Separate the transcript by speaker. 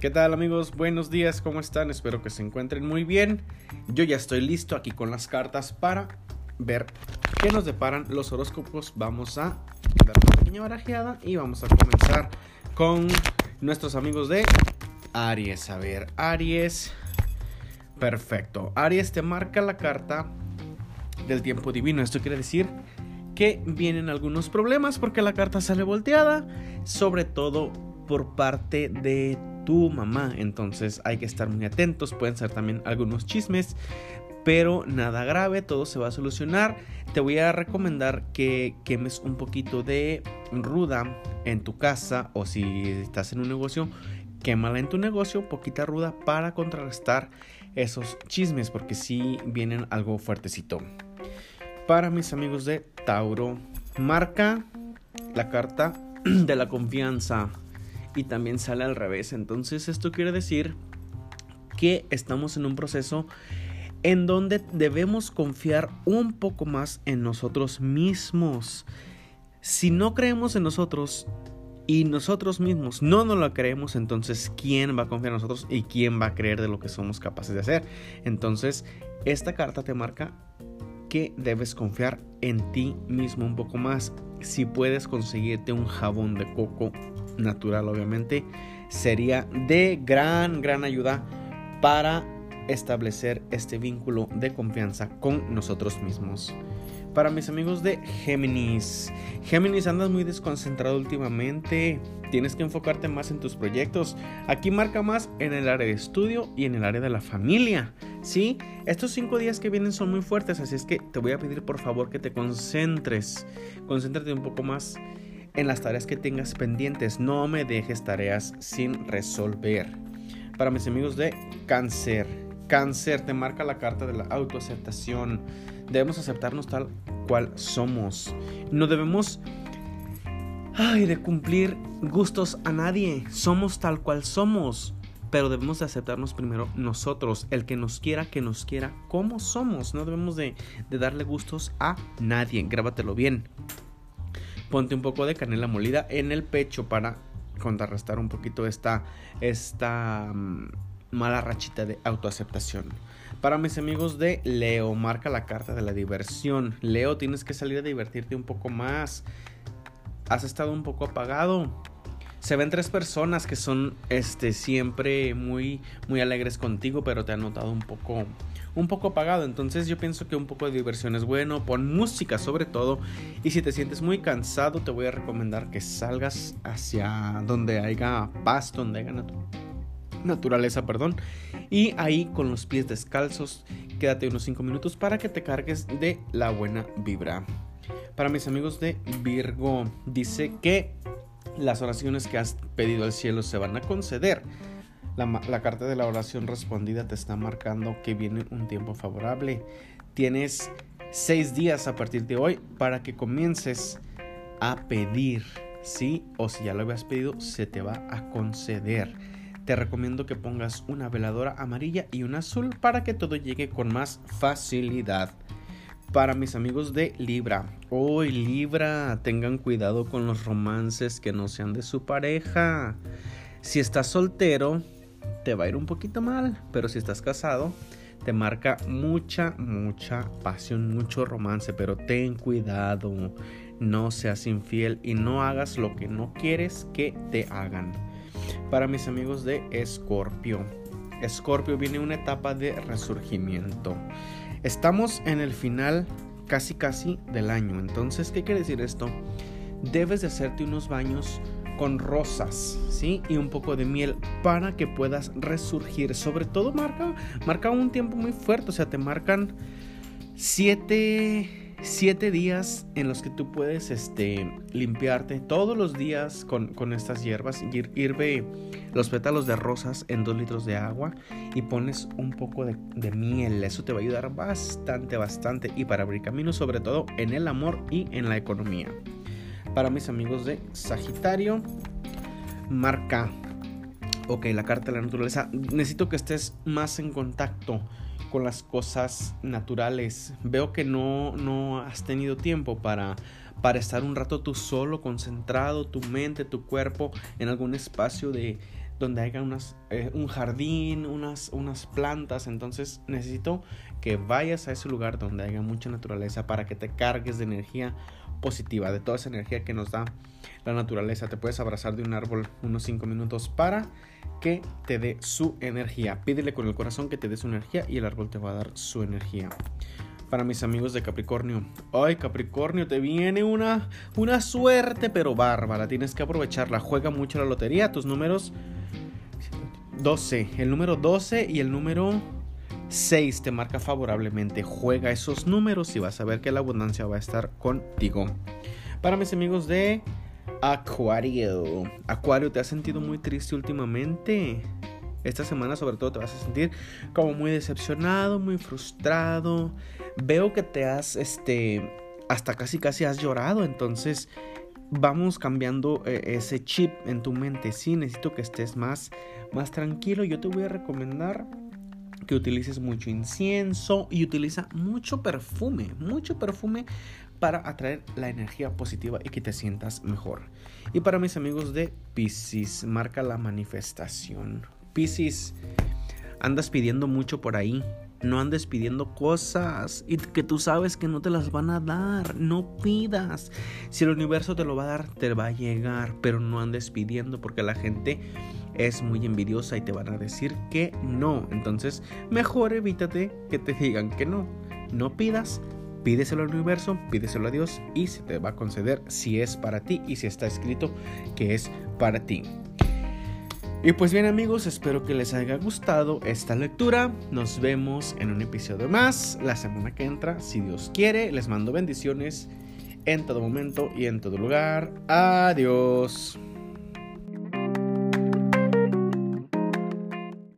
Speaker 1: ¿Qué tal amigos? Buenos días, ¿cómo están? Espero que se encuentren muy bien. Yo ya estoy listo aquí con las cartas para ver qué nos deparan los horóscopos. Vamos a dar una pequeña barajeada y vamos a comenzar con nuestros amigos de Aries. A ver, Aries. Perfecto. Aries te marca la carta del tiempo divino. Esto quiere decir que vienen algunos problemas porque la carta sale volteada, sobre todo por parte de tu mamá. Entonces hay que estar muy atentos. Pueden ser también algunos chismes, pero nada grave, todo se va a solucionar. Te voy a recomendar que quemes un poquito de ruda en tu casa o si estás en un negocio, quémala en tu negocio, poquita ruda para contrarrestar esos chismes porque si vienen algo fuertecito. Para mis amigos de Tauro, marca la carta de la confianza y también sale al revés. Entonces esto quiere decir que estamos en un proceso en donde debemos confiar un poco más en nosotros mismos. Si no creemos en nosotros y nosotros mismos no nos lo creemos, entonces ¿quién va a confiar en nosotros y quién va a creer de lo que somos capaces de hacer? Entonces, esta carta te marca que debes confiar en ti mismo un poco más. Si puedes conseguirte un jabón de coco natural, obviamente, sería de gran, gran ayuda para establecer este vínculo de confianza con nosotros mismos. Para mis amigos de Géminis, Géminis andas muy desconcentrado últimamente, tienes que enfocarte más en tus proyectos. Aquí marca más en el área de estudio y en el área de la familia. Sí, estos cinco días que vienen son muy fuertes, así es que te voy a pedir por favor que te concentres, concéntrate un poco más en las tareas que tengas pendientes. No me dejes tareas sin resolver. Para mis amigos de cáncer, cáncer te marca la carta de la autoaceptación. Debemos aceptarnos tal cual somos. No debemos ay, de cumplir gustos a nadie. Somos tal cual somos. Pero debemos de aceptarnos primero nosotros, el que nos quiera, que nos quiera como somos. No debemos de, darle gustos a nadie. Grábatelo bien. Ponte un poco de canela molida en el pecho para contrarrestar un poquito esta, esta mm, mala rachita de autoaceptación. Para mis amigos de Leo, marca la carta de la diversión. Leo, tienes que salir a divertirte un poco más. Has estado un poco apagado. Se ven tres personas que son este siempre muy muy alegres contigo, pero te han notado un poco un poco apagado. Entonces yo pienso que un poco de diversión es bueno. Pon música sobre todo. Y si te sientes muy cansado, te voy a recomendar que salgas hacia donde haya paz, donde haya perdón. Y ahí con los pies descalzos, quédate unos 5 minutos para que te cargues de la buena vibra. Para mis amigos de Virgo, dice que las oraciones que has pedido al cielo se van a conceder. La, la, carta de la oración respondida te está marcando que viene un tiempo favorable. Tienes seis días a partir de hoy para que comiences a pedir, ¿sí? O si ya lo habías pedido, se te va a conceder te recomiendo que pongas una veladora amarilla y una azul para que todo llegue con más facilidad. Para mis amigos de Libra, hoy Libra, tengan cuidado con los romances que no sean de su pareja. Si estás soltero, te va a ir un poquito mal, pero si estás casado, te marca mucha, mucha pasión, mucho romance, pero ten cuidado, no seas infiel y no hagas lo que no quieres que te hagan para mis amigos de Escorpio. Escorpio viene una etapa de resurgimiento. Estamos en el final casi casi del año. Entonces, ¿qué quiere decir esto? Debes de hacerte unos baños con rosas, ¿sí? Y un poco de miel para que puedas resurgir. Sobre todo marca, marca un tiempo muy fuerte, o sea, te marcan siete siete días en los que tú puedes este, limpiarte todos los días con, estas hierbas. Hirve los pétalos de rosas en dos litros de agua y pones un poco de, de, miel. Eso te va a ayudar bastante, bastante. Y para abrir camino, sobre todo en el amor y en la economía. Para mis amigos de Sagitario, marca. Ok, la carta de la naturaleza. Necesito que estés más en contacto con las cosas naturales. Veo que no, no has tenido tiempo para, para estar un rato tú solo, concentrado, tu mente, tu cuerpo en algún espacio de, donde haya unas, eh, un jardín, unas, unas plantas. Entonces necesito que vayas a ese lugar donde haya mucha naturaleza para que te cargues de energía positiva, de toda esa energía que nos da la naturaleza. Te puedes abrazar de un árbol unos 5 minutos para que te dé su energía. Pídele con el corazón que te dé su energía y el árbol te va a dar su energía. Para mis amigos de Capricornio. Ay, Capricornio, te viene una, una suerte, pero bárbara. Tienes que aprovecharla. Juega mucho la lotería. Tus números 12. El número 12 y el número 6 te marca favorablemente. Juega esos números y vas a ver que la abundancia va a estar contigo. Para mis amigos de Acuario. Acuario, ¿te has sentido muy triste últimamente? Esta semana sobre todo te vas a sentir como muy decepcionado, muy frustrado. Veo que te has, este, hasta casi casi has llorado. Entonces vamos cambiando eh, ese chip en tu mente. Sí, necesito que estés más, más tranquilo. Yo te voy a recomendar que utilices mucho incienso y utiliza mucho perfume, mucho perfume para atraer la energía positiva y que te sientas mejor. Y para mis amigos de Pisces, marca la manifestación. Pisces, andas pidiendo mucho por ahí. No andes pidiendo cosas y que tú sabes que no te las van a dar. No pidas. Si el universo te lo va a dar, te va a llegar. Pero no andes pidiendo porque la gente es muy envidiosa y te van a decir que no. Entonces, mejor evítate que te digan que no. No pidas, Pídeselo al universo, pídeselo a Dios y se te va a conceder si es para ti y si está escrito que es para ti. Y pues bien amigos, espero que les haya gustado esta lectura. Nos vemos en un episodio más la semana que entra, si Dios quiere. Les mando bendiciones en todo momento y en todo lugar. Adiós.